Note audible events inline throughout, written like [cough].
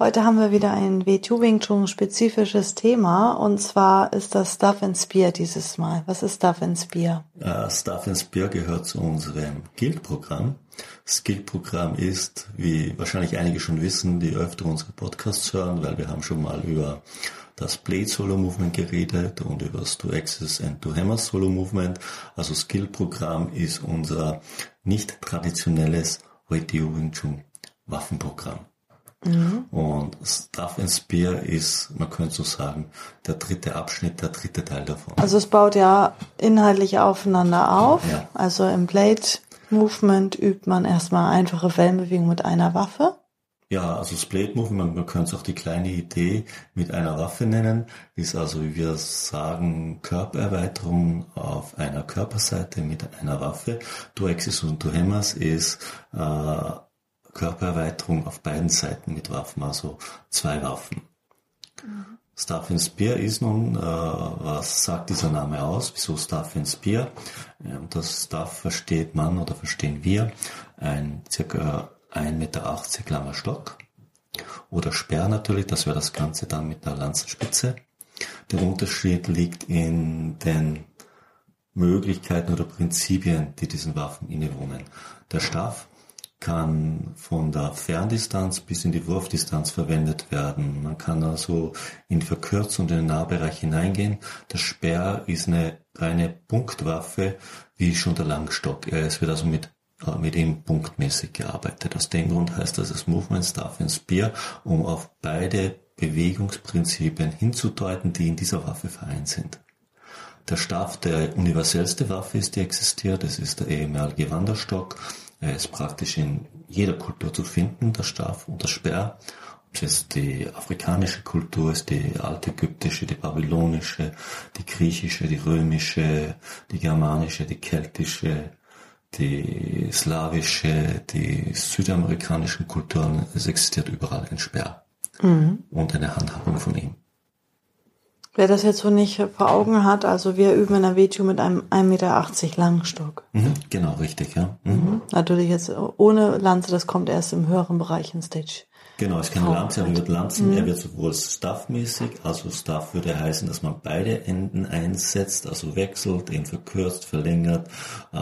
Heute haben wir wieder ein WTU Wing Chun spezifisches Thema und zwar ist das Stuff and Spear dieses Mal. Was ist Stuff and Spear? Uh, Stuff and Spear gehört zu unserem Guild-Programm. Guild-Programm ist, wie wahrscheinlich einige schon wissen, die öfter unsere Podcasts hören, weil wir haben schon mal über das Blade Solo Movement geredet und über das Two Axis and Two Hammers Solo Movement. Also Skill-Programm ist unser nicht traditionelles WTU Wing Chun Waffenprogramm. Mhm. Und Stuff and Spear ist, man könnte so sagen, der dritte Abschnitt, der dritte Teil davon. Also es baut ja inhaltlich aufeinander auf. Ja. Also im Blade Movement übt man erstmal einfache Wellenbewegung mit einer Waffe. Ja, also Blade Movement, man könnte es auch die kleine Idee mit einer Waffe nennen, ist also, wie wir sagen, Körpererweiterung auf einer Körperseite mit einer Waffe. Du Axis und du Hammers ist äh, Körpererweiterung auf beiden Seiten mit Waffen, also zwei Waffen. Mhm. Staff Spear ist nun, äh, was sagt dieser Name aus? Wieso Staff Spear? Ähm, das Staff versteht man oder verstehen wir ein circa 1,80 Meter langer Stock oder Speer natürlich, das wäre das Ganze dann mit der Lanzenspitze. Der Unterschied liegt in den Möglichkeiten oder Prinzipien, die diesen Waffen innewohnen. Der Staff kann von der Ferndistanz bis in die Wurfdistanz verwendet werden. Man kann also in Verkürzung in den Nahbereich hineingehen. Der Speer ist eine reine Punktwaffe, wie schon der Langstock. Es wird also mit äh, mit ihm punktmäßig gearbeitet. Aus dem Grund heißt das das Movement Staff and Spear, um auf beide Bewegungsprinzipien hinzudeuten, die in dieser Waffe vereint sind. Der Staff der universellste Waffe ist, die existiert, das ist der ehemalige Wanderstock er ist praktisch in jeder Kultur zu finden, der Stab und der Speer. Ob es die afrikanische Kultur ist, die altägyptische, die babylonische, die griechische, die römische, die germanische, die keltische, die slawische, die südamerikanischen Kulturen. Es existiert überall ein Speer mhm. und eine Handhabung von ihm. Wer das jetzt so nicht vor Augen hat, also wir üben in der WTU mit einem 1,80 Meter langen Stock. Mhm, genau, richtig, ja. Mhm. Mhm. Natürlich jetzt ohne Lanze, das kommt erst im höheren Bereich in Stage. Genau, es ist keine Lanze, er wird Lanzen, mhm. er wird sowohl staffmäßig, also Staff würde heißen, dass man beide Enden einsetzt, also wechselt, ihn verkürzt, verlängert. Äh,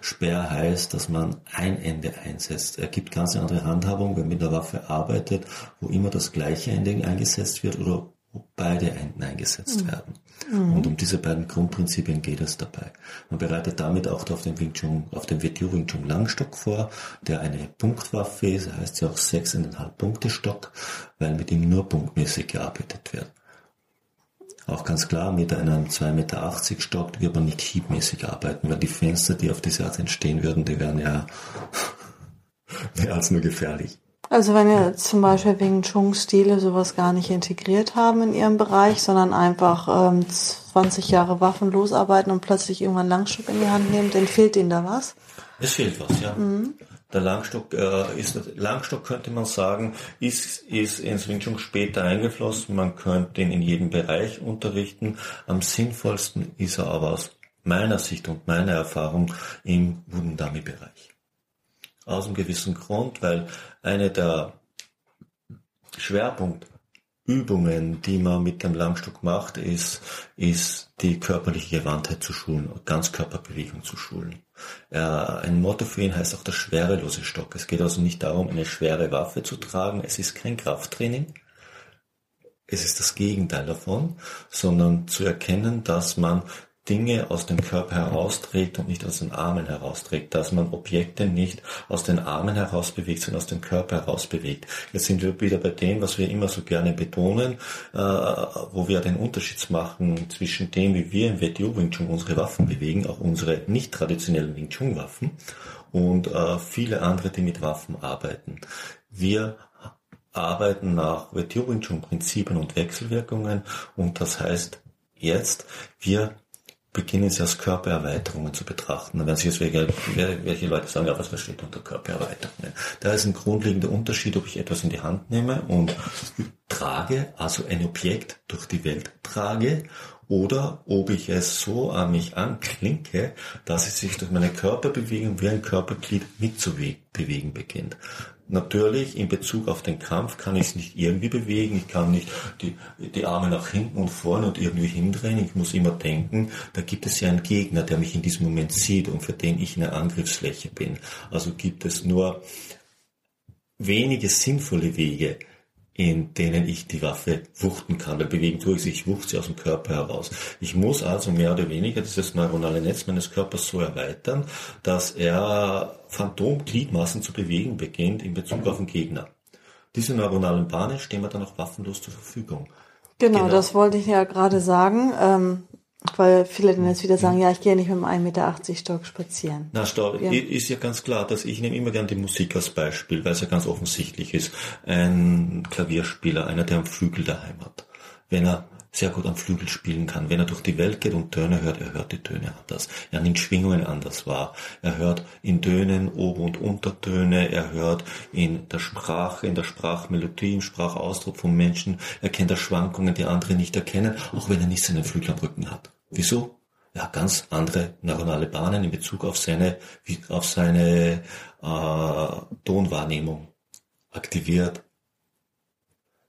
Sperr heißt, dass man ein Ende einsetzt. Er gibt ganz andere Handhabung, wenn man mit der Waffe arbeitet, wo immer das gleiche Ende eingesetzt wird oder wo beide Enden eingesetzt mhm. werden. Mhm. Und um diese beiden Grundprinzipien geht es dabei. Man bereitet damit auch auf den Wing Chun, auf den WTU Wing Chun Langstock vor, der eine Punktwaffe ist, heißt ja auch 6,5 Punkte Stock, weil mit ihm nur punktmäßig gearbeitet wird. Auch ganz klar, mit einem 2,80 Meter Stock wird man nicht hiebmäßig arbeiten, weil die Fenster, die auf diese Art entstehen würden, die wären ja [laughs] mehr als nur gefährlich. Also wenn ihr zum Beispiel wegen Chung-Stile sowas gar nicht integriert haben in ihrem Bereich, sondern einfach ähm, 20 Jahre Waffen losarbeiten und plötzlich irgendwann Langstock in die Hand nehmen, dann fehlt ihnen da was? Es fehlt was, ja. Mhm. Der Langstock äh, ist Langstock könnte man sagen, ist, ist ins Wing Chun später eingeflossen. Man könnte ihn in jedem Bereich unterrichten. Am sinnvollsten ist er aber aus meiner Sicht und meiner Erfahrung im Wundami-Bereich. Aus einem gewissen Grund, weil eine der Schwerpunktübungen, die man mit dem Langstock macht, ist, ist die körperliche Gewandtheit zu schulen, Ganzkörperbewegung zu schulen. Äh, ein Motto für ihn heißt auch der schwerelose Stock. Es geht also nicht darum, eine schwere Waffe zu tragen. Es ist kein Krafttraining. Es ist das Gegenteil davon, sondern zu erkennen, dass man Dinge aus dem Körper herausträgt und nicht aus den Armen herausträgt, dass man Objekte nicht aus den Armen heraus bewegt, sondern aus dem Körper heraus bewegt. Jetzt sind wir wieder bei dem, was wir immer so gerne betonen, äh, wo wir den Unterschied machen zwischen dem, wie wir im WTO Wing Chun unsere Waffen bewegen, auch unsere nicht traditionellen Wing Chun Waffen und äh, viele andere, die mit Waffen arbeiten. Wir arbeiten nach Wing Chun Prinzipien und Wechselwirkungen und das heißt jetzt, wir beginnen sie als Körpererweiterungen zu betrachten. Dann werden sich jetzt welche, welche Leute sagen, ja, was versteht unter Körpererweiterungen? Da ist ein grundlegender Unterschied, ob ich etwas in die Hand nehme und trage, also ein Objekt durch die Welt trage, oder ob ich es so an mich anklinke, dass es sich durch meine Körperbewegung wie ein Körperglied mitzubewegen beginnt. Natürlich, in Bezug auf den Kampf kann ich es nicht irgendwie bewegen. Ich kann nicht die, die Arme nach hinten und vorne und irgendwie hindrehen. Ich muss immer denken, da gibt es ja einen Gegner, der mich in diesem Moment sieht und für den ich eine Angriffsfläche bin. Also gibt es nur wenige sinnvolle Wege, in denen ich die Waffe wuchten kann. Weil bewegen tue ich sie, ich wuchte sie aus dem Körper heraus. Ich muss also mehr oder weniger dieses neuronale Netz meines Körpers so erweitern, dass er Phantomgliedmaßen zu bewegen beginnt in Bezug auf den Gegner. Diese neuronalen Bahnen stehen mir dann auch waffenlos zur Verfügung. Genau, genau. das wollte ich ja gerade sagen. Ähm, weil viele dann jetzt wieder sagen, ja, ich gehe nicht mit einem 1,80 Meter Stock spazieren. Na, Stock, ja. ist ja ganz klar, dass ich nehme immer gern die Musik als Beispiel, weil es ja ganz offensichtlich ist. Ein Klavierspieler, einer, der am Flügel daheim hat. Wenn er sehr gut am Flügel spielen kann. Wenn er durch die Welt geht und Töne hört, er hört die Töne anders. Er nimmt Schwingungen anders wahr. Er hört in Tönen Ober- und Untertöne. Er hört in der Sprache, in der Sprachmelodie, im Sprachausdruck von Menschen. Er kennt da Schwankungen, die andere nicht erkennen, auch wenn er nicht seinen Flügel am Rücken hat. Wieso? Er hat ganz andere neuronale Bahnen in Bezug auf seine, auf seine äh, Tonwahrnehmung aktiviert.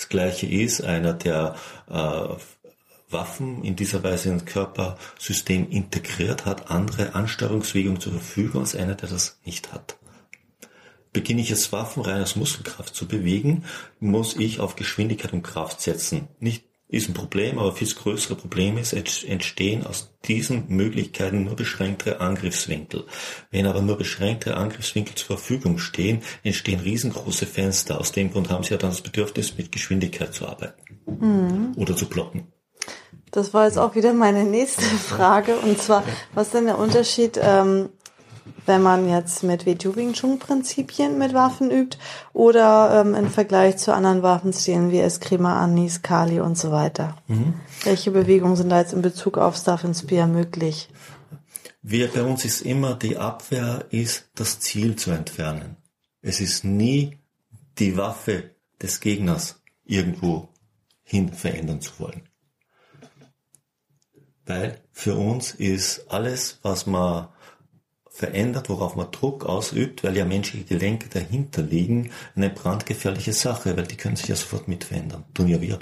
Das gleiche ist einer, der äh, Waffen in dieser Weise ins Körpersystem integriert hat, andere Ansteuerungswege zur Verfügung als einer, der das nicht hat. Beginne ich jetzt Waffen rein aus Muskelkraft zu bewegen, muss ich auf Geschwindigkeit und Kraft setzen. Nicht ist ein Problem, aber viel größere Problem ist, entstehen aus diesen Möglichkeiten nur beschränkte Angriffswinkel. Wenn aber nur beschränkte Angriffswinkel zur Verfügung stehen, entstehen riesengroße Fenster. Aus dem Grund haben sie ja dann das Bedürfnis, mit Geschwindigkeit zu arbeiten mhm. oder zu blocken. Das war jetzt auch wieder meine nächste Frage. Und zwar, was ist denn der Unterschied ähm, wenn man jetzt mit Wing Chun Prinzipien mit Waffen übt oder ähm, im Vergleich zu anderen Waffenstilen wie Eskrima, Anis, Kali und so weiter. Mhm. Welche Bewegungen sind da jetzt in Bezug auf Staff and Spear möglich? Wir, bei uns ist immer die Abwehr ist das Ziel zu entfernen. Es ist nie die Waffe des Gegners irgendwo hin verändern zu wollen. Weil für uns ist alles, was man verändert, worauf man Druck ausübt, weil ja menschliche Gelenke dahinter liegen, eine brandgefährliche Sache, weil die können sich ja sofort mit verändern. Tun ja wir.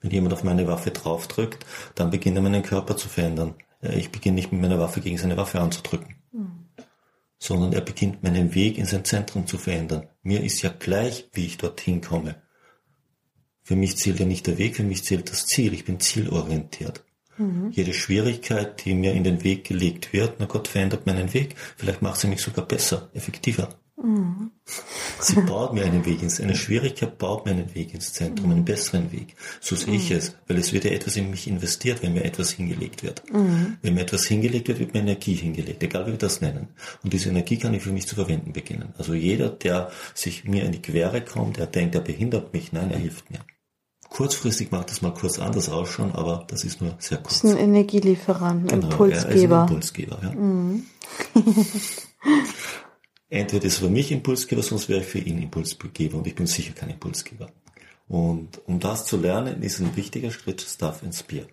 Wenn jemand auf meine Waffe draufdrückt, dann beginnt er meinen Körper zu verändern. Ich beginne nicht mit meiner Waffe gegen seine Waffe anzudrücken, mhm. sondern er beginnt meinen Weg in sein Zentrum zu verändern. Mir ist ja gleich, wie ich dorthin komme. Für mich zählt ja nicht der Weg, für mich zählt das Ziel. Ich bin zielorientiert. Mhm. Jede Schwierigkeit, die mir in den Weg gelegt wird, na Gott verändert meinen Weg. Vielleicht macht sie mich sogar besser, effektiver. Mhm. Sie baut mir einen Weg ins, eine Schwierigkeit baut mir einen Weg ins Zentrum, einen besseren Weg. So sehe ich mhm. es, weil es wird ja etwas in mich investiert, wenn mir etwas hingelegt wird. Mhm. Wenn mir etwas hingelegt wird, wird mir Energie hingelegt, egal wie wir das nennen. Und diese Energie kann ich für mich zu verwenden beginnen. Also jeder, der sich mir in die Quere kommt, der denkt, er behindert mich, nein, er hilft mir. Kurzfristig mag das mal kurz anders ausschauen, aber das ist nur sehr kurz. Das ist ein Energielieferant, ein genau, Impulsgeber. Er ist ein Impulsgeber, ja. Mhm. [laughs] Entweder ist er für mich Impulsgeber, sonst wäre ich für ihn Impulsgeber und ich bin sicher kein Impulsgeber. Und um das zu lernen, ist ein wichtiger Schritt Stuff and Spear.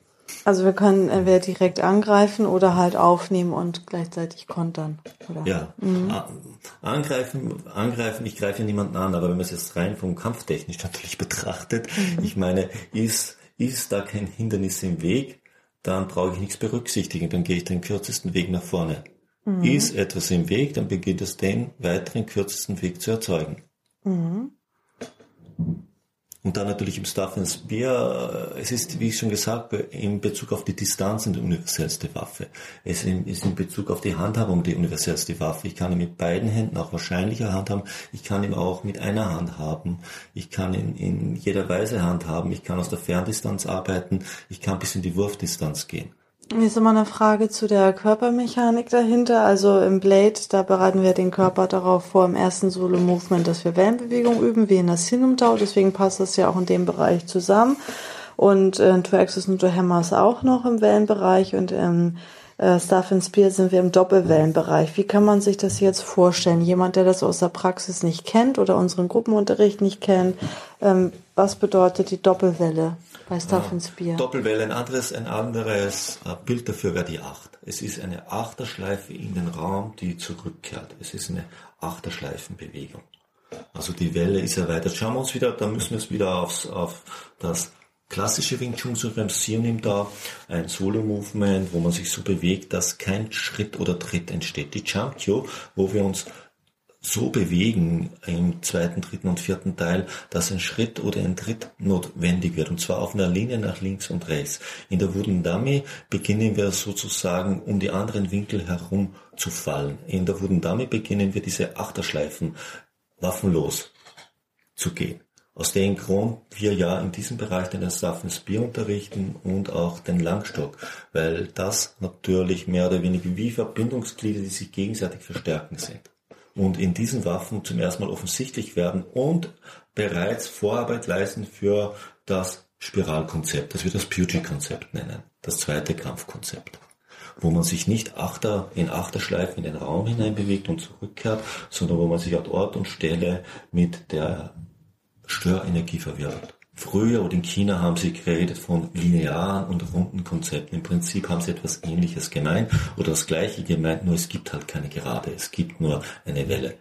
Also wir können entweder direkt angreifen oder halt aufnehmen und gleichzeitig kontern. Oder? Ja, mhm. angreifen, angreifen, ich greife niemanden an, aber wenn man es jetzt rein vom Kampftechnisch [laughs] natürlich betrachtet, mhm. ich meine, ist, ist da kein Hindernis im Weg, dann brauche ich nichts berücksichtigen, dann gehe ich den kürzesten Weg nach vorne. Mhm. Ist etwas im Weg, dann beginnt es den weiteren kürzesten Weg zu erzeugen. Mhm. Und dann natürlich im Staff and Spear, äh, es ist, wie ich schon gesagt habe, in Bezug auf die Distanz die universellste Waffe. Es ist in Bezug auf die Handhabung die universellste Waffe. Ich kann ihn mit beiden Händen auch wahrscheinlicher handhaben. Ich kann ihn auch mit einer Hand haben. Ich kann ihn in jeder Weise handhaben. Ich kann aus der Ferndistanz arbeiten. Ich kann bis in die Wurfdistanz gehen. Mir ist immer eine Frage zu der Körpermechanik dahinter. Also im Blade, da bereiten wir den Körper darauf vor, im ersten Solo-Movement, dass wir Wellenbewegung üben, wie in der Sinum-Tau. Deswegen passt das ja auch in dem Bereich zusammen. Und äh, Two Axis und Two Hammers auch noch im Wellenbereich. Und im äh, Staff and Spear sind wir im Doppelwellenbereich. Wie kann man sich das jetzt vorstellen? Jemand, der das aus der Praxis nicht kennt oder unseren Gruppenunterricht nicht kennt, ähm, was bedeutet die Doppelwelle? bei Staffensbier. Ja, Doppelwelle, ein anderes, ein anderes äh, Bild dafür wäre die Acht. Es ist eine Achterschleife in den Raum, die zurückkehrt. Es ist eine Achterschleifenbewegung. Also die Welle ist erweitert. Schauen wir uns wieder, da müssen wir es wieder aufs, auf das klassische Wing Chun reduzieren da ein Solo-Movement, wo man sich so bewegt, dass kein Schritt oder Tritt entsteht. Die Jump Kyo, wo wir uns so bewegen im zweiten, dritten und vierten Teil, dass ein Schritt oder ein Tritt notwendig wird, und zwar auf einer Linie nach links und rechts. In der Wooden Dummy beginnen wir sozusagen um die anderen Winkel herum zu fallen. In der Wooden Dummy beginnen wir diese Achterschleifen waffenlos zu gehen. Aus dem Grund wir ja in diesem Bereich den Saffen Spear unterrichten und auch den Langstock, weil das natürlich mehr oder weniger wie Verbindungsglieder, die sich gegenseitig verstärken sind. Und in diesen Waffen zum ersten Mal offensichtlich werden und bereits Vorarbeit leisten für das Spiralkonzept, das wir das Puget-Konzept nennen, das zweite Kampfkonzept, wo man sich nicht Achter in Achterschleifen in den Raum hinein bewegt und zurückkehrt, sondern wo man sich an Ort und Stelle mit der Störenergie verwirrt. Früher oder in China haben sie geredet von linearen und runden Konzepten. Im Prinzip haben sie etwas Ähnliches gemeint oder das Gleiche gemeint, nur es gibt halt keine Gerade, es gibt nur eine Welle.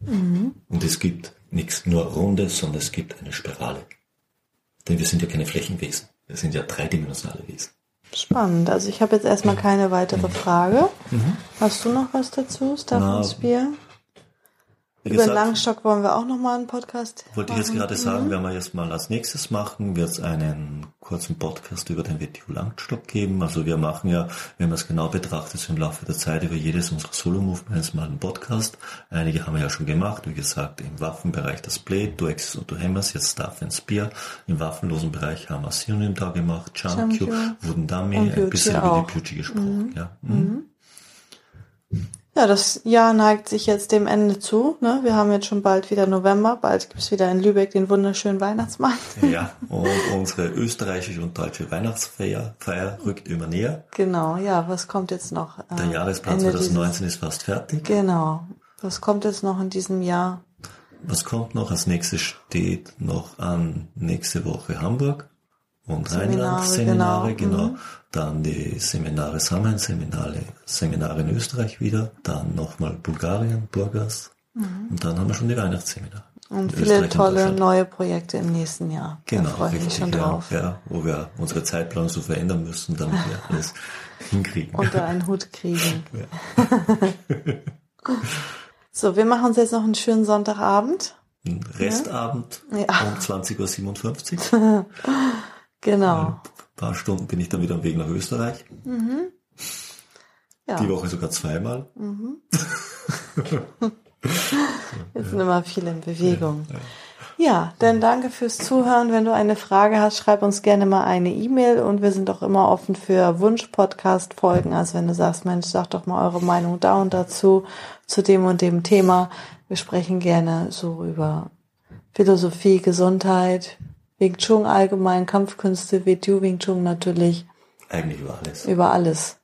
Mhm. Und es gibt nichts nur Rundes, sondern es gibt eine Spirale. Denn wir sind ja keine Flächenwesen, wir sind ja dreidimensionale Wesen. Spannend. Also ich habe jetzt erstmal keine weitere mhm. Frage. Mhm. Hast du noch was dazu, Stefan Spear? Wie Über gesagt, Langstock wollen wir auch nochmal einen Podcast Wollte machen. ich jetzt gerade sagen, mhm. werden wir jetzt mal als nächstes machen, wird es einen kurzen Podcast über den WTO Langstock geben. Also wir machen ja, wenn man es genau betrachtet, so im Laufe der Zeit über jedes unserer Solo-Movements mal einen Podcast. Einige haben wir ja schon gemacht, wie gesagt, im Waffenbereich das Blade, Du Axis und Du Hammers, jetzt Staff and Spear. Im waffenlosen Bereich haben wir Synonym da gemacht, Junkyu, Wooden Dummy, ein bisschen über die Pucci gesprochen. Mhm. Ja. Mhm. Ja, das Jahr neigt sich jetzt dem Ende zu. Ne? Wir haben jetzt schon bald wieder November, bald gibt's wieder in Lübeck den wunderschönen Weihnachtsmarkt. [laughs] Ja, und unsere österreichische und deutsche Weihnachtsfeier Feier rückt immer näher. Genau, ja, was kommt jetzt noch? Äh, Der Jahresplan 2019 ist fast fertig. Genau. Was kommt jetzt noch in diesem Jahr? Was kommt noch? Als nächstes steht noch an nächste Woche Hamburg und Rheinland-Seminare, genau. genau. Mhm. Dann die Seminare Sammeln, Seminare, Seminare in Österreich wieder, dann nochmal Bulgarien, Burgas mhm. und dann haben wir schon die Weihnachtsseminare. Und viele tolle neue Projekte im nächsten Jahr. Genau, da freue ich mich schon ja, drauf. Ja, wo wir unsere Zeitplanung so verändern müssen, damit wir alles [laughs] hinkriegen. Unter einen Hut kriegen. [laughs] [laughs] so, wir machen uns jetzt noch einen schönen Sonntagabend. Restabend ja. um 20.57 Uhr. Genau. Ein paar Stunden bin ich dann wieder am Weg nach Österreich. Mhm. Ja. Die Woche sogar zweimal. Mhm. [laughs] Jetzt sind immer viele in Bewegung. Ja, ja. ja, dann danke fürs Zuhören. Wenn du eine Frage hast, schreib uns gerne mal eine E-Mail und wir sind auch immer offen für Wunsch-Podcast-Folgen. Also wenn du sagst, Mensch, sag doch mal eure Meinung da und dazu, zu dem und dem Thema. Wir sprechen gerne so über Philosophie, Gesundheit, Wing Chun allgemein, Kampfkünste, WTU Wing Chun natürlich. Eigentlich über alles. Über alles.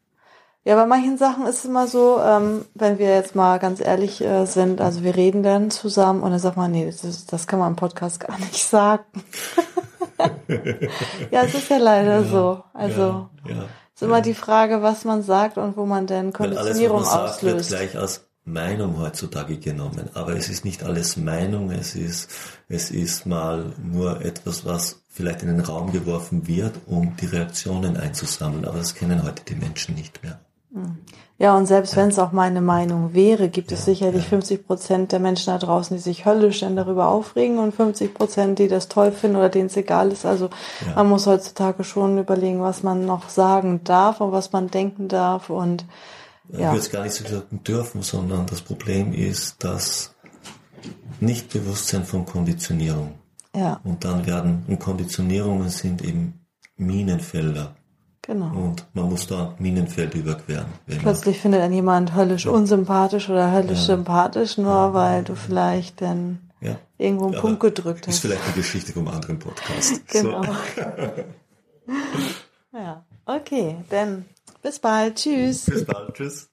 Ja, bei manchen Sachen ist es immer so, ähm, wenn wir jetzt mal ganz ehrlich äh, sind, also wir reden dann zusammen und dann sagt man, nee, das, das kann man im Podcast gar [laughs] nicht sagen. [laughs] ja, es ist ja leider ja, so. Also ja, ja, ist immer die Frage, was man sagt und wo man denn Konditionierung alles, was man auslöst. Sagt, wird gleich als Meinung heutzutage genommen. Aber es ist nicht alles Meinung, es ist, es ist mal nur etwas, was vielleicht in den Raum geworfen wird, um die Reaktionen einzusammeln. Aber das kennen heute die Menschen nicht mehr. Hm. Ja, und selbst wenn es auch meine Meinung wäre, gibt es sicherlich ja. 50 Prozent der Menschen da draußen, die sich höllisch dann darüber aufregen und 50 Prozent, die das toll finden oder denen es egal ist. Also ja. man muss heutzutage schon überlegen, was man noch sagen darf und was man denken darf und ja. Ich würde es gar nicht so sagen dürfen, sondern das Problem ist das Nichtbewusstsein von Konditionierung. Ja. Und dann werden, und Konditionierungen sind eben Minenfelder Genau. Und man muss da Minenfeld überqueren. wenn man- Plötzlich findet dann jemand höllisch unsympathisch oder höllisch sympathisch, nur weil du vielleicht dann ja. irgendwo einen Aber Punkt gedrückt Ist hast. vielleicht eine Geschichte vom anderen Podcast. [laughs] Genau. So. [laughs] Ja. Okay, dann bis bald. Tschüss. Bis bald. Tschüss.